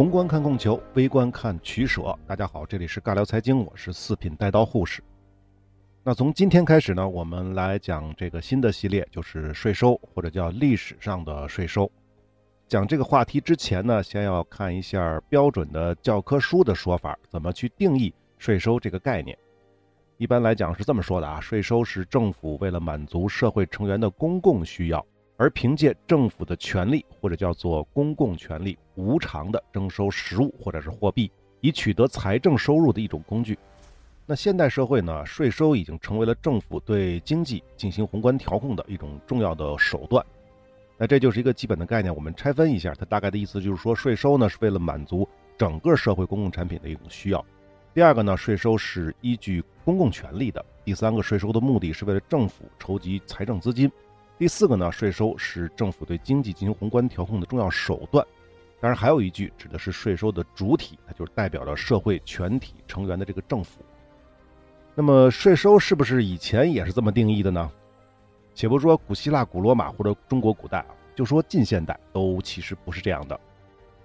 宏观看供求，微观看取舍。大家好，这里是尬聊财经，我是四品带刀护士。那从今天开始呢，我们来讲这个新的系列，就是税收或者叫历史上的税收。讲这个话题之前呢，先要看一下标准的教科书的说法，怎么去定义税收这个概念。一般来讲是这么说的啊，税收是政府为了满足社会成员的公共需要，而凭借政府的权利或者叫做公共权利，无偿的征收实物或者是货币，以取得财政收入的一种工具。那现代社会呢，税收已经成为了政府对经济进行宏观调控的一种重要的手段。那这就是一个基本的概念，我们拆分一下，它大概的意思就是说，税收呢是为了满足整个社会公共产品的一种需要。第二个呢，税收是依据公共权利的；第三个，税收的目的是为了政府筹集财政资金；第四个呢，税收是政府对经济进行宏观调控的重要手段。当然，还有一句指的是税收的主体，它就是代表了社会全体成员的这个政府。那么，税收是不是以前也是这么定义的呢？且不说古希腊、古罗马或者中国古代啊，就说近现代都其实不是这样的。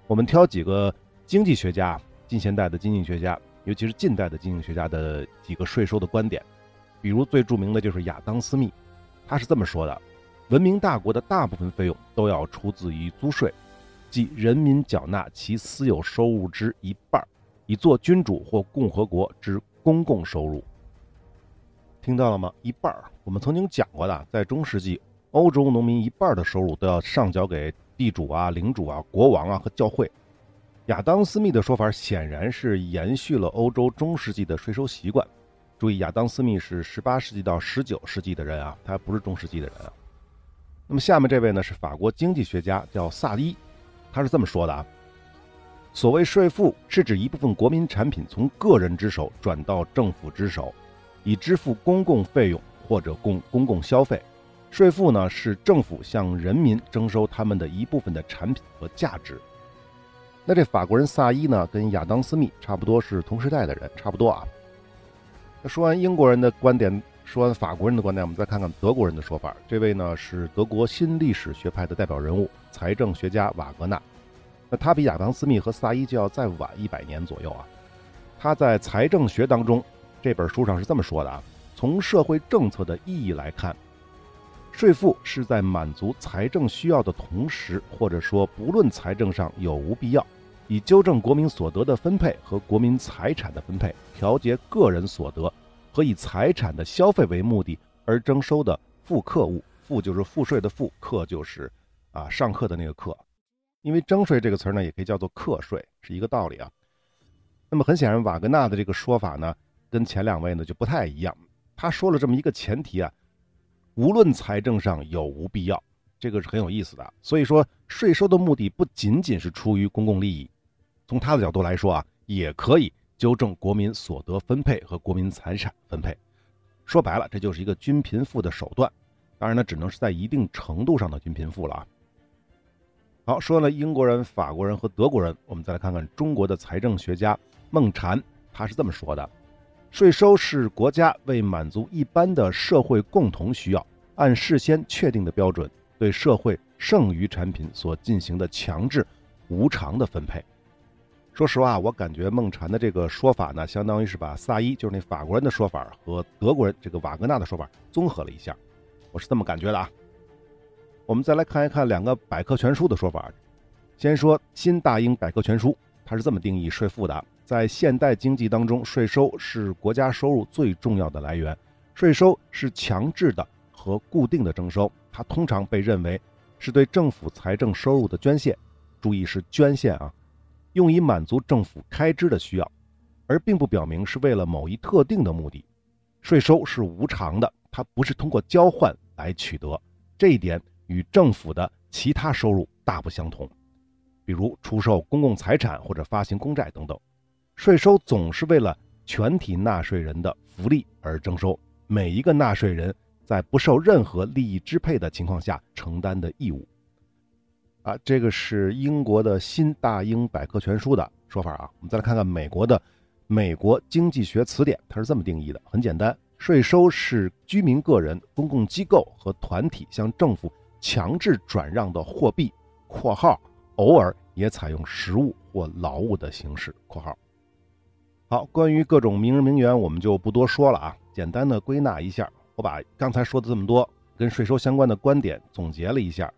我们挑几个经济学家，近现代的经济学家。尤其是近代的经济学家的几个税收的观点，比如最著名的就是亚当·斯密，他是这么说的：文明大国的大部分费用都要出自于租税，即人民缴纳其私有收入之一半，以作君主或共和国之公共收入。听到了吗？一半儿。我们曾经讲过的，在中世纪，欧洲农民一半的收入都要上缴给地主啊、领主啊、国王啊和教会。亚当·斯密的说法显然是延续了欧洲中世纪的税收习惯。注意，亚当·斯密是18世纪到19世纪的人啊，他不是中世纪的人啊。那么下面这位呢是法国经济学家，叫萨伊，他是这么说的啊：所谓税赋，是指一部分国民产品从个人之手转到政府之手，以支付公共费用或者供公共消费。税赋呢是政府向人民征收他们的一部分的产品和价值。那这法国人萨伊呢，跟亚当斯密差不多是同时代的人，差不多啊。那说完英国人的观点，说完法国人的观点，我们再看看德国人的说法。这位呢是德国新历史学派的代表人物，财政学家瓦格纳。那他比亚当斯密和萨伊就要再晚一百年左右啊。他在《财政学》当中这本书上是这么说的啊：从社会政策的意义来看，税负是在满足财政需要的同时，或者说不论财政上有无必要。以纠正国民所得的分配和国民财产的分配，调节个人所得和以财产的消费为目的而征收的复课物，赋就是赋税的赋，课就是啊上课的那个课。因为征税这个词儿呢，也可以叫做课税，是一个道理啊。那么很显然，瓦格纳的这个说法呢，跟前两位呢就不太一样。他说了这么一个前提啊，无论财政上有无必要，这个是很有意思的。所以说，税收的目的不仅仅是出于公共利益。从他的角度来说啊，也可以纠正国民所得分配和国民财产分配。说白了，这就是一个均贫富的手段。当然呢，只能是在一定程度上的均贫富了啊。好，说了英国人、法国人和德国人，我们再来看看中国的财政学家孟禅，他是这么说的：税收是国家为满足一般的社会共同需要，按事先确定的标准，对社会剩余产品所进行的强制无偿的分配。说实话，我感觉孟禅的这个说法呢，相当于是把萨伊，就是那法国人的说法和德国人这个瓦格纳的说法综合了一下，我是这么感觉的啊。我们再来看一看两个百科全书的说法。先说《新大英百科全书》，它是这么定义税负的：在现代经济当中，税收是国家收入最重要的来源。税收是强制的和固定的征收，它通常被认为是对政府财政收入的捐献。注意是捐献啊。用以满足政府开支的需要，而并不表明是为了某一特定的目的。税收是无偿的，它不是通过交换来取得，这一点与政府的其他收入大不相同，比如出售公共财产或者发行公债等等。税收总是为了全体纳税人的福利而征收，每一个纳税人在不受任何利益支配的情况下承担的义务。啊，这个是英国的新大英百科全书的说法啊。我们再来看看美国的《美国经济学词典》，它是这么定义的：很简单，税收是居民个人、公共机构和团体向政府强制转让的货币（括号偶尔也采用实物或劳务的形式。（括号）好，关于各种名人名媛，我们就不多说了啊，简单的归纳一下，我把刚才说的这么多跟税收相关的观点总结了一下。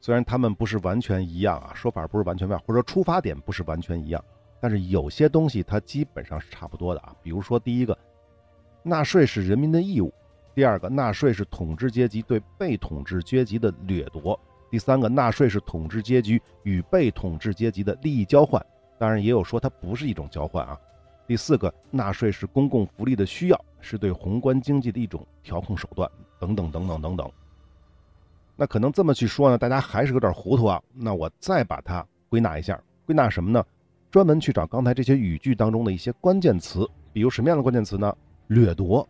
虽然他们不是完全一样啊，说法不是完全一样，或者说出发点不是完全一样，但是有些东西它基本上是差不多的啊。比如说，第一个，纳税是人民的义务；第二个，纳税是统治阶级对被统治阶级的掠夺；第三个，纳税是统治阶级与被统治阶级的利益交换。当然，也有说它不是一种交换啊。第四个，纳税是公共福利的需要，是对宏观经济的一种调控手段，等等等等等等。那可能这么去说呢，大家还是有点糊涂啊。那我再把它归纳一下，归纳什么呢？专门去找刚才这些语句当中的一些关键词，比如什么样的关键词呢？掠夺、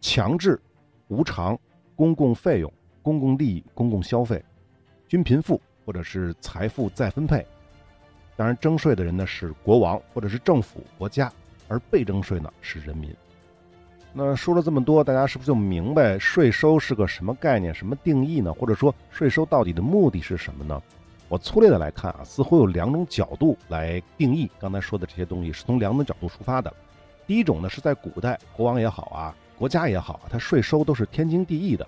强制、无偿、公共费用、公共利益、公共消费、均贫富或者是财富再分配。当然，征税的人呢是国王或者是政府国家。而被征税呢是人民。那说了这么多，大家是不是就明白税收是个什么概念、什么定义呢？或者说税收到底的目的是什么呢？我粗略的来看啊，似乎有两种角度来定义刚才说的这些东西，是从两种角度出发的。第一种呢是在古代，国王也好啊，国家也好，他税收都是天经地义的。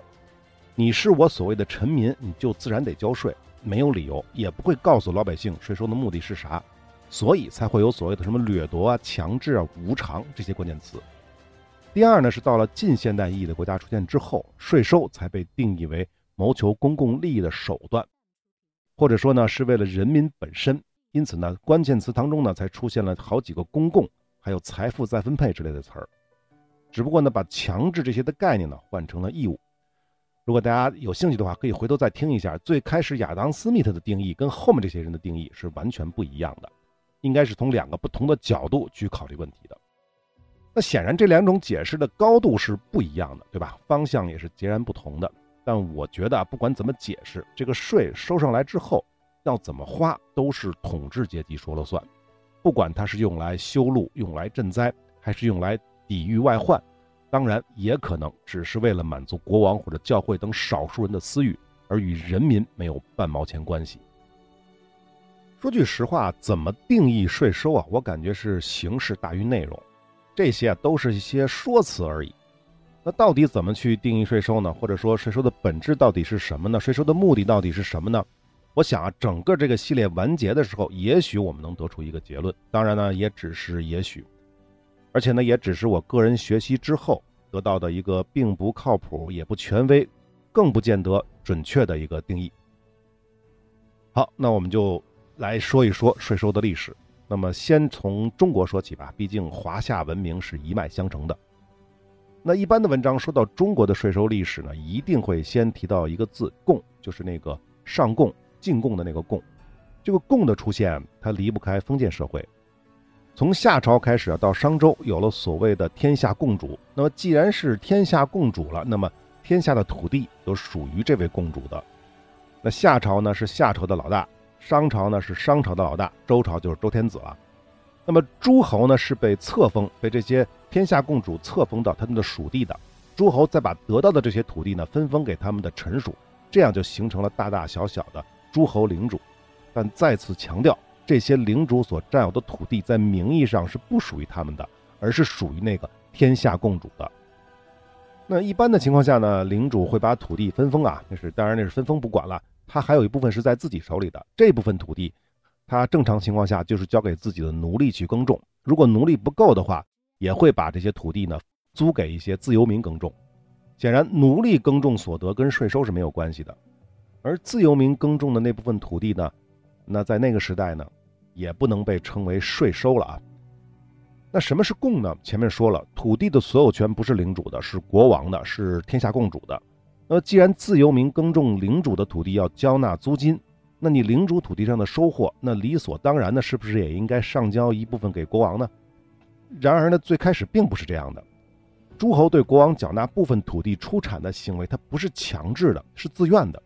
你是我所谓的臣民，你就自然得交税，没有理由，也不会告诉老百姓税收的目的是啥。所以才会有所谓的什么掠夺啊、强制啊、无偿这些关键词。第二呢，是到了近现代意义的国家出现之后，税收才被定义为谋求公共利益的手段，或者说呢，是为了人民本身。因此呢，关键词当中呢，才出现了好几个公共，还有财富再分配之类的词儿。只不过呢，把强制这些的概念呢，换成了义务。如果大家有兴趣的话，可以回头再听一下，最开始亚当·斯密特的定义跟后面这些人的定义是完全不一样的。应该是从两个不同的角度去考虑问题的。那显然这两种解释的高度是不一样的，对吧？方向也是截然不同的。但我觉得啊，不管怎么解释，这个税收上来之后要怎么花，都是统治阶级说了算。不管它是用来修路、用来赈灾，还是用来抵御外患，当然也可能只是为了满足国王或者教会等少数人的私欲，而与人民没有半毛钱关系。说句实话，怎么定义税收啊？我感觉是形式大于内容，这些啊都是一些说辞而已。那到底怎么去定义税收呢？或者说税收的本质到底是什么呢？税收的目的到底是什么呢？我想啊，整个这个系列完结的时候，也许我们能得出一个结论。当然呢，也只是也许，而且呢，也只是我个人学习之后得到的一个并不靠谱、也不权威、更不见得准确的一个定义。好，那我们就。来说一说税收的历史。那么，先从中国说起吧，毕竟华夏文明是一脉相承的。那一般的文章说到中国的税收历史呢，一定会先提到一个字“贡”，就是那个上贡、进贡的那个贡。这个贡的出现，它离不开封建社会。从夏朝开始啊到商周，有了所谓的天下共主。那么，既然是天下共主了，那么天下的土地都属于这位共主的。那夏朝呢，是夏朝的老大。商朝呢是商朝的老大，周朝就是周天子了。那么诸侯呢是被册封，被这些天下共主册封到他们的属地的。诸侯再把得到的这些土地呢分封给他们的臣属，这样就形成了大大小小的诸侯领主。但再次强调，这些领主所占有的土地在名义上是不属于他们的，而是属于那个天下共主的。那一般的情况下呢，领主会把土地分封啊，那是当然那是分封不管了。他还有一部分是在自己手里的，这部分土地，他正常情况下就是交给自己的奴隶去耕种。如果奴隶不够的话，也会把这些土地呢租给一些自由民耕种。显然，奴隶耕种所得跟税收是没有关系的，而自由民耕种的那部分土地呢，那在那个时代呢，也不能被称为税收了啊。那什么是贡呢？前面说了，土地的所有权不是领主的，是国王的，是天下共主的。那么，既然自由民耕种领主的土地要交纳租金，那你领主土地上的收获，那理所当然的，是不是也应该上交一部分给国王呢？然而呢，最开始并不是这样的。诸侯对国王缴纳部分土地出产的行为，它不是强制的，是自愿的。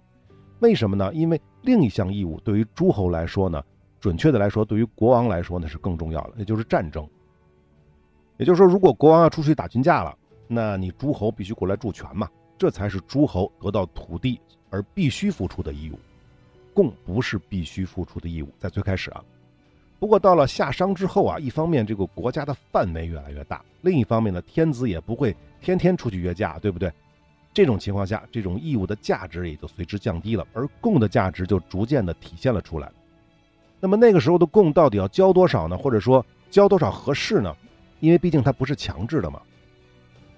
为什么呢？因为另一项义务对于诸侯来说呢，准确的来说，对于国王来说呢是更重要的，那就是战争。也就是说，如果国王要出去打群架了，那你诸侯必须过来助拳嘛。这才是诸侯得到土地而必须付出的义务。贡不是必须付出的义务，在最开始啊。不过到了夏商之后啊，一方面这个国家的范围越来越大，另一方面呢，天子也不会天天出去约架，对不对？这种情况下，这种义务的价值也就随之降低了，而贡的价值就逐渐的体现了出来。那么那个时候的贡到底要交多少呢？或者说交多少合适呢？因为毕竟它不是强制的嘛。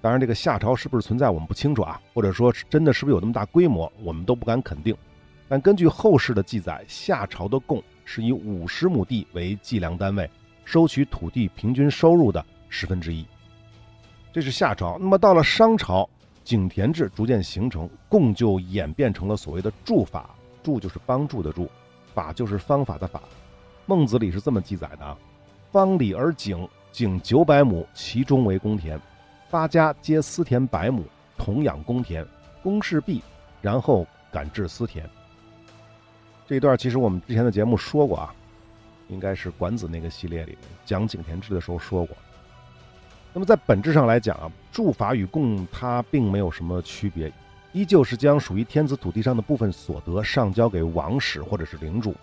当然，这个夏朝是不是存在我们不清楚啊，或者说真的是不是有那么大规模，我们都不敢肯定。但根据后世的记载，夏朝的贡是以五十亩地为计量单位，收取土地平均收入的十分之一。这是夏朝。那么到了商朝，井田制逐渐形成，贡就演变成了所谓的助法。助就是帮助的助。法就是方法的法，孟子里是这么记载的啊：方里而井，井九百亩，其中为公田，八家皆私田百亩，同养公田，公事毕，然后赶至私田。这一段其实我们之前的节目说过啊，应该是管子那个系列里面讲井田制的时候说过。那么在本质上来讲啊，助法与供它并没有什么区别。依旧是将属于天子土地上的部分所得上交给王室或者是领主，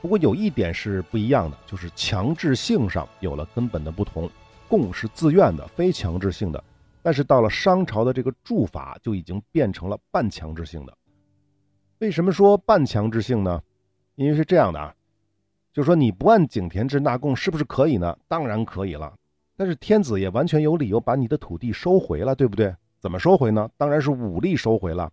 不过有一点是不一样的，就是强制性上有了根本的不同。贡是自愿的，非强制性的，但是到了商朝的这个铸法就已经变成了半强制性的。为什么说半强制性呢？因为是这样的啊，就是说你不按井田制纳贡是不是可以呢？当然可以了，但是天子也完全有理由把你的土地收回了，对不对？怎么收回呢？当然是武力收回了，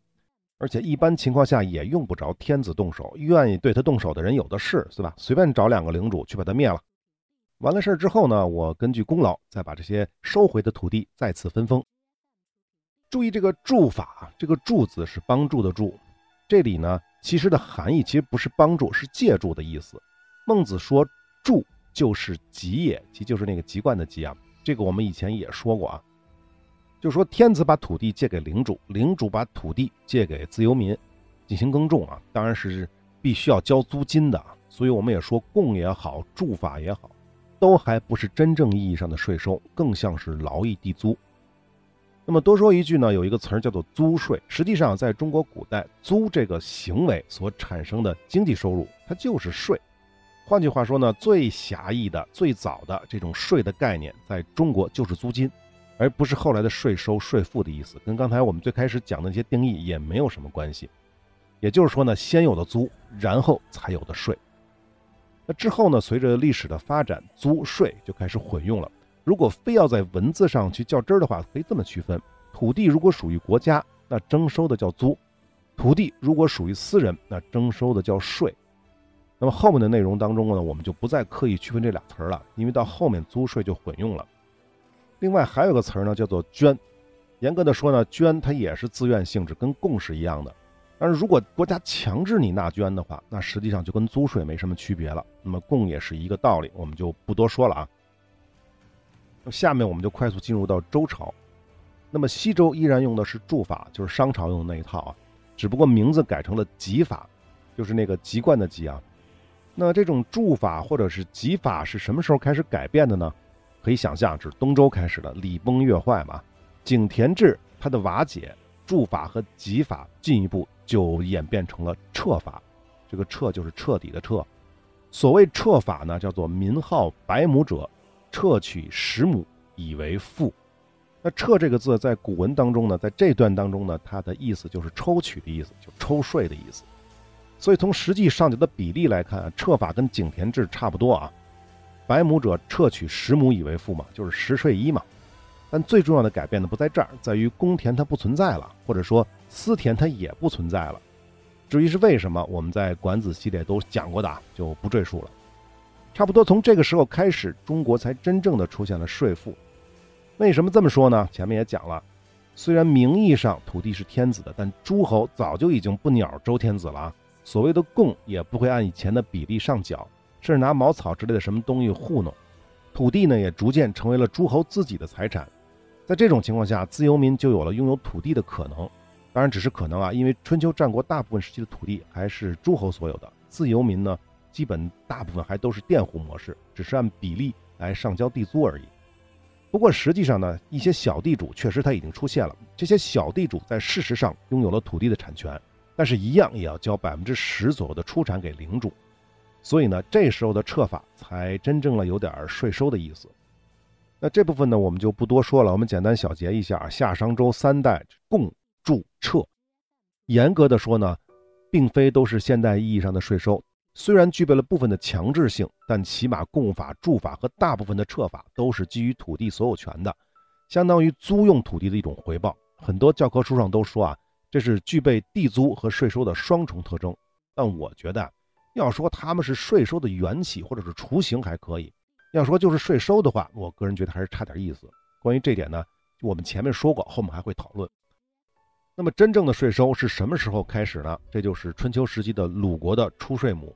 而且一般情况下也用不着天子动手，愿意对他动手的人有的是，是吧？随便找两个领主去把他灭了。完了事儿之后呢，我根据功劳再把这些收回的土地再次分封。注意这个助法，这个助字是帮助的助，这里呢其实的含义其实不是帮助，是借助的意思。孟子说助就是籍也，籍就是那个籍贯的籍啊，这个我们以前也说过啊。就说天子把土地借给领主，领主把土地借给自由民进行耕种啊，当然是必须要交租金的。所以我们也说贡也好，助法也好，都还不是真正意义上的税收，更像是劳役地租。那么多说一句呢，有一个词儿叫做租税。实际上，在中国古代，租这个行为所产生的经济收入，它就是税。换句话说呢，最狭义的、最早的这种税的概念，在中国就是租金。而不是后来的税收、税负的意思，跟刚才我们最开始讲的那些定义也没有什么关系。也就是说呢，先有的租，然后才有的税。那之后呢，随着历史的发展，租税就开始混用了。如果非要在文字上去较真儿的话，可以这么区分：土地如果属于国家，那征收的叫租；土地如果属于私人，那征收的叫税。那么后面的内容当中呢，我们就不再刻意区分这俩词儿了，因为到后面租税就混用了。另外还有个词儿呢，叫做捐。严格的说呢，捐它也是自愿性质，跟贡是一样的。但是如果国家强制你纳捐的话，那实际上就跟租税没什么区别了。那么贡也是一个道理，我们就不多说了啊。下面我们就快速进入到周朝。那么西周依然用的是铸法，就是商朝用的那一套啊，只不过名字改成了籍法，就是那个籍贯的籍啊。那这种铸法或者是籍法是什么时候开始改变的呢？可以想象，是东周开始的礼崩乐坏嘛，井田制它的瓦解，注法和集法进一步就演变成了撤法。这个撤就是彻底的撤。所谓撤法呢，叫做民号百亩者，撤取十亩以为赋。那撤这个字在古文当中呢，在这段当中呢，它的意思就是抽取的意思，就抽税的意思。所以从实际上缴的比例来看，撤法跟井田制差不多啊。百亩者撤取十亩以为赋嘛，就是十税一嘛。但最重要的改变呢不在这儿，在于公田它不存在了，或者说私田它也不存在了。至于是为什么，我们在管子系列都讲过的，就不赘述了。差不多从这个时候开始，中国才真正的出现了税赋。为什么这么说呢？前面也讲了，虽然名义上土地是天子的，但诸侯早就已经不鸟周天子了，所谓的贡也不会按以前的比例上缴。甚至拿茅草之类的什么东西糊弄，土地呢也逐渐成为了诸侯自己的财产。在这种情况下，自由民就有了拥有土地的可能。当然只是可能啊，因为春秋战国大部分时期的土地还是诸侯所有的，自由民呢基本大部分还都是佃户模式，只是按比例来上交地租而已。不过实际上呢，一些小地主确实他已经出现了，这些小地主在事实上拥有了土地的产权，但是，一样也要交百分之十左右的出产给领主。所以呢，这时候的撤法才真正了有点税收的意思。那这部分呢，我们就不多说了，我们简单小结一下：夏商周三代共铸撤，严格的说呢，并非都是现代意义上的税收。虽然具备了部分的强制性，但起码供法、住法和大部分的撤法都是基于土地所有权的，相当于租用土地的一种回报。很多教科书上都说啊，这是具备地租和税收的双重特征。但我觉得，要说他们是税收的缘起或者是雏形还可以；要说就是税收的话，我个人觉得还是差点意思。关于这点呢，我们前面说过，后面还会讨论。那么真正的税收是什么时候开始呢？这就是春秋时期的鲁国的出税亩。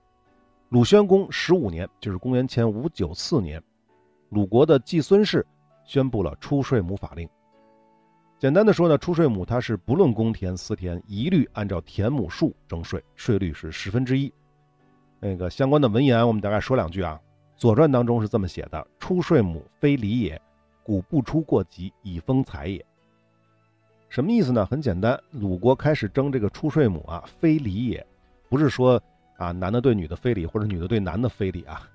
鲁宣公十五年，就是公元前五九四年，鲁国的季孙氏宣布了出税亩法令。简单的说呢，出税亩它是不论公田私田，一律按照田亩数征税，税率是十分之一。那个相关的文言，我们大概说两句啊。《左传》当中是这么写的：“出税母非礼也，古不出过籍以封财也。”什么意思呢？很简单，鲁国开始征这个出税母啊，非礼也，不是说。啊，男的对女的非礼，或者女的对男的非礼啊。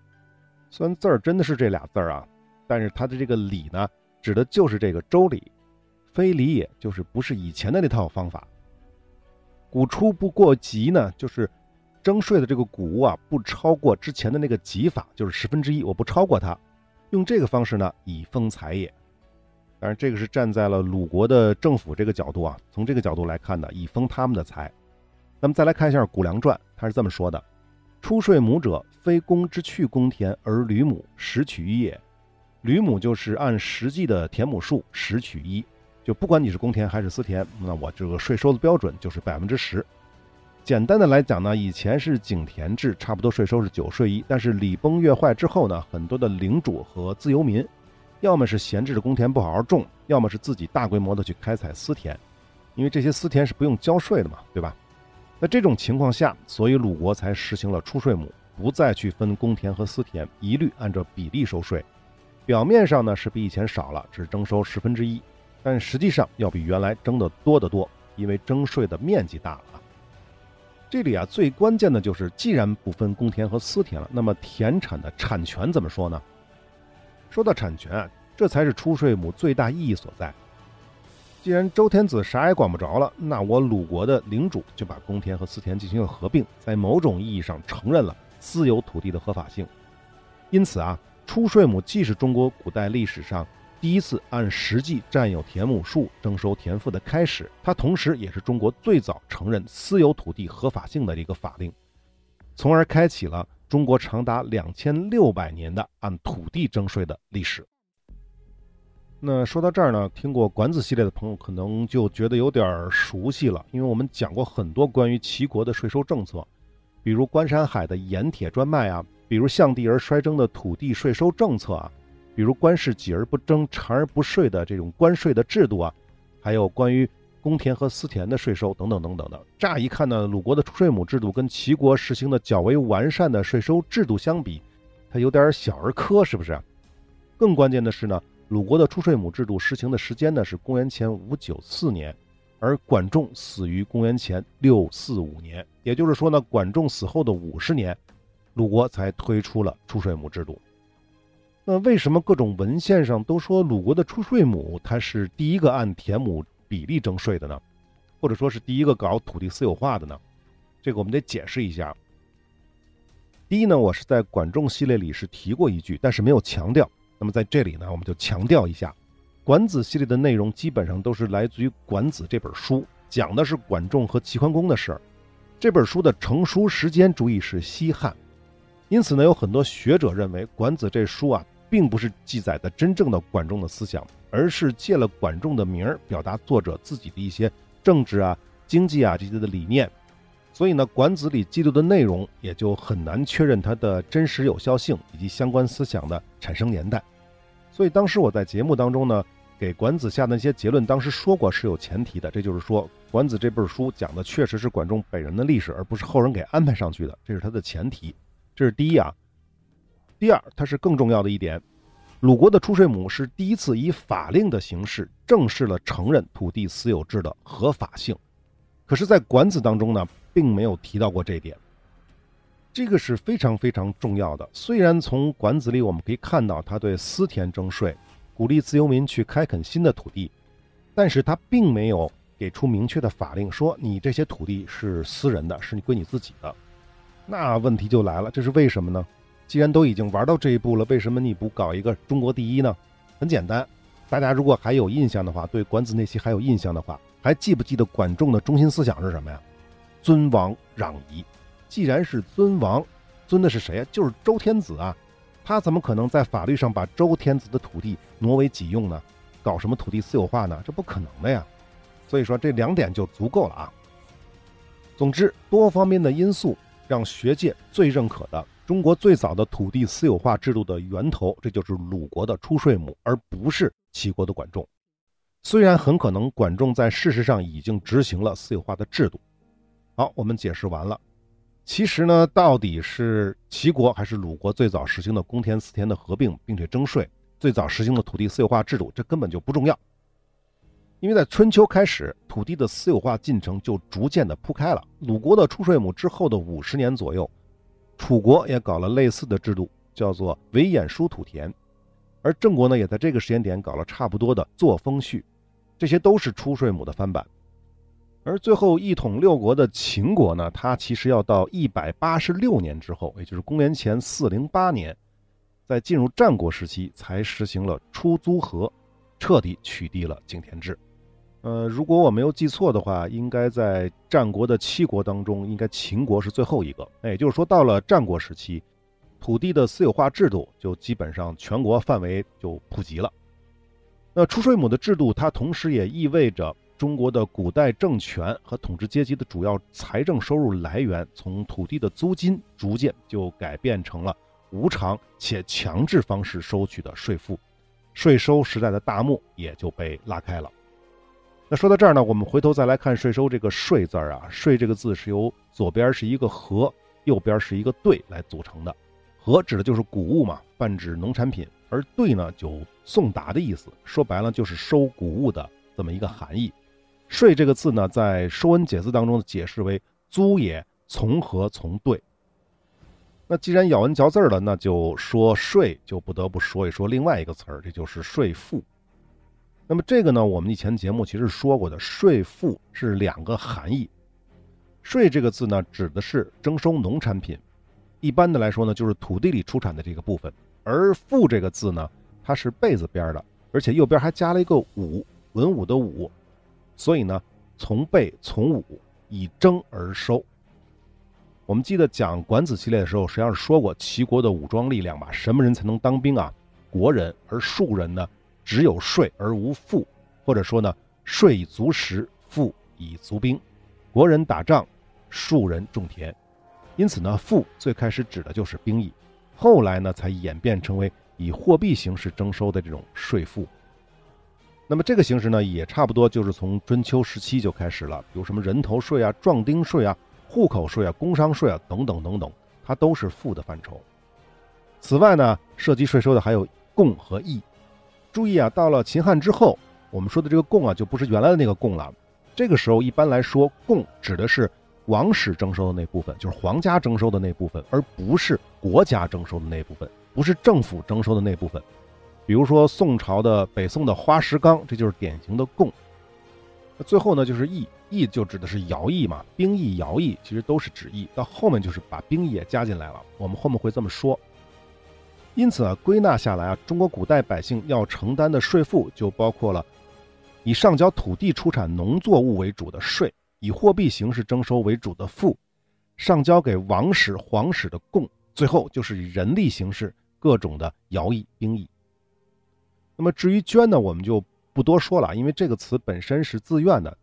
虽然字儿真的是这俩字儿啊，但是它的这个礼呢，指的就是这个周礼，非礼也就是不是以前的那套方法。谷出不过级呢，就是征税的这个谷物啊，不超过之前的那个级法，就是十分之一，我不超过它，用这个方式呢，以封财也。当然，这个是站在了鲁国的政府这个角度啊，从这个角度来看呢，以封他们的财。那么再来看一下《谷梁传》，他是这么说的：“出税亩者，非公之去公田而履亩，十取一也。履亩就是按实际的田亩数十取一，就不管你是公田还是私田，那我这个税收的标准就是百分之十。简单的来讲呢，以前是井田制，差不多税收是九税一。但是礼崩乐坏之后呢，很多的领主和自由民，要么是闲置的公田不好好种，要么是自己大规模的去开采私田，因为这些私田是不用交税的嘛，对吧？”那这种情况下，所以鲁国才实行了出税亩，不再去分公田和私田，一律按照比例收税。表面上呢是比以前少了，只征收十分之一，但实际上要比原来征的多得多，因为征税的面积大了。这里啊最关键的就是，既然不分公田和私田了，那么田产的产权怎么说呢？说到产权啊，这才是出税亩最大意义所在。既然周天子啥也管不着了，那我鲁国的领主就把公田和私田进行了合并，在某种意义上承认了私有土地的合法性。因此啊，出税亩既是中国古代历史上第一次按实际占有田亩数征收田赋的开始，它同时也是中国最早承认私有土地合法性的一个法令，从而开启了中国长达两千六百年的按土地征税的历史。那说到这儿呢，听过《管子》系列的朋友可能就觉得有点熟悉了，因为我们讲过很多关于齐国的税收政策，比如关山海的盐铁专卖啊，比如向地而衰征的土地税收政策啊，比如官事己而不争，长而不税的这种关税的制度啊，还有关于公田和私田的税收等等等等的。乍一看呢，鲁国的出税亩制度跟齐国实行的较为完善的税收制度相比，它有点小儿科，是不是？更关键的是呢。鲁国的出税亩制度实行的时间呢是公元前五九四年，而管仲死于公元前六四五年，也就是说呢，管仲死后的五十年，鲁国才推出了出税亩制度。那为什么各种文献上都说鲁国的出税亩它是第一个按田亩比例征税的呢？或者说是第一个搞土地私有化的呢？这个我们得解释一下。第一呢，我是在管仲系列里是提过一句，但是没有强调。那么在这里呢，我们就强调一下，《管子》系列的内容基本上都是来自于《管子》这本书，讲的是管仲和齐桓公的事儿。这本书的成书时间主意是西汉，因此呢，有很多学者认为，《管子》这书啊，并不是记载的真正的管仲的思想，而是借了管仲的名儿，表达作者自己的一些政治啊、经济啊这些的理念。所以呢，《管子》里记录的内容也就很难确认它的真实有效性以及相关思想的产生年代。所以当时我在节目当中呢，给《管子》下的那些结论，当时说过是有前提的，这就是说，《管子》这本书讲的确实是管仲本人的历史，而不是后人给安排上去的，这是它的前提。这是第一啊。第二，它是更重要的一点，鲁国的出税亩是第一次以法令的形式正式了承认土地私有制的合法性。可是，在《管子》当中呢，并没有提到过这一点。这个是非常非常重要的。虽然从《管子》里我们可以看到他对私田征税，鼓励自由民去开垦新的土地，但是他并没有给出明确的法令，说你这些土地是私人的，是你归你自己的。那问题就来了，这是为什么呢？既然都已经玩到这一步了，为什么你不搞一个中国第一呢？很简单，大家如果还有印象的话，对《管子》那期还有印象的话。还记不记得管仲的中心思想是什么呀？尊王攘夷。既然是尊王，尊的是谁啊？就是周天子啊。他怎么可能在法律上把周天子的土地挪为己用呢？搞什么土地私有化呢？这不可能的呀。所以说这两点就足够了啊。总之，多方面的因素让学界最认可的中国最早的土地私有化制度的源头，这就是鲁国的出税亩，而不是齐国的管仲。虽然很可能管仲在事实上已经执行了私有化的制度，好，我们解释完了。其实呢，到底是齐国还是鲁国最早实行的公田私田的合并，并且征税，最早实行的土地私有化制度，这根本就不重要。因为在春秋开始，土地的私有化进程就逐渐的铺开了。鲁国的出税亩之后的五十年左右，楚国也搞了类似的制度，叫做围偃书土田，而郑国呢，也在这个时间点搞了差不多的作风序。这些都是出税亩的翻版，而最后一统六国的秦国呢，它其实要到一百八十六年之后，也就是公元前四零八年，在进入战国时期才实行了出租河，彻底取缔了井田制。呃，如果我没有记错的话，应该在战国的七国当中，应该秦国是最后一个。也就是说，到了战国时期，土地的私有化制度就基本上全国范围就普及了。那出税亩的制度，它同时也意味着中国的古代政权和统治阶级的主要财政收入来源，从土地的租金逐渐就改变成了无偿且强制方式收取的税赋，税收时代的大幕也就被拉开了。那说到这儿呢，我们回头再来看税收这个“税”字儿啊，“税”这个字是由左边是一个“禾”，右边是一个“兑”来组成的，“禾”指的就是谷物嘛，泛指农产品。而“兑”呢，就送达的意思，说白了就是收谷物的这么一个含义。税这个字呢，在《说文解字》当中的解释为“租也，从何从兑”。那既然咬文嚼字了，那就说税，就不得不说一说另外一个词儿，这就是税赋。那么这个呢，我们以前节目其实说过的，税赋是两个含义。税这个字呢，指的是征收农产品，一般的来说呢，就是土地里出产的这个部分。而“赋”这个字呢，它是贝字边的，而且右边还加了一个“武”，文武的“武”，所以呢，从贝从武，以征而收。我们记得讲《管子》系列的时候，实际上是说过齐国的武装力量吧？什么人才能当兵啊？国人，而庶人呢，只有税而无赋，或者说呢，税以足食，赋以足兵。国人打仗，庶人种田，因此呢，赋最开始指的就是兵役。后来呢，才演变成为以货币形式征收的这种税赋。那么这个形式呢，也差不多就是从春秋时期就开始了，比如什么人头税啊、壮丁税啊、户口税啊、工商税啊等等等等，它都是赋的范畴。此外呢，涉及税收的还有贡和役。注意啊，到了秦汉之后，我们说的这个贡啊，就不是原来的那个贡了。这个时候一般来说，贡指的是。王室征收的那部分就是皇家征收的那部分，而不是国家征收的那部分，不是政府征收的那部分。比如说宋朝的北宋的花石纲，这就是典型的贡。那最后呢，就是役，役就指的是徭役嘛，兵役、徭役其实都是指役。到后面就是把兵役也加进来了，我们后面会这么说。因此啊，归纳下来啊，中国古代百姓要承担的税赋就包括了以上交土地出产农作物为主的税。以货币形式征收为主的赋，上交给王室、皇室的贡，最后就是以人力形式各种的徭役、兵役。那么至于捐呢，我们就不多说了，因为这个词本身是自愿的，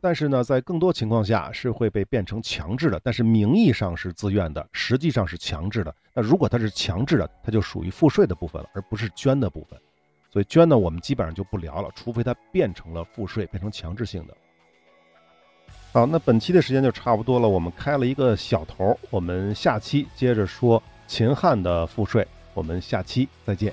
但是呢，在更多情况下是会被变成强制的。但是名义上是自愿的，实际上是强制的。那如果它是强制的，它就属于赋税的部分了，而不是捐的部分。所以捐呢，我们基本上就不聊了，除非它变成了赋税，变成强制性的。好，那本期的时间就差不多了。我们开了一个小头，我们下期接着说秦汉的赋税。我们下期再见。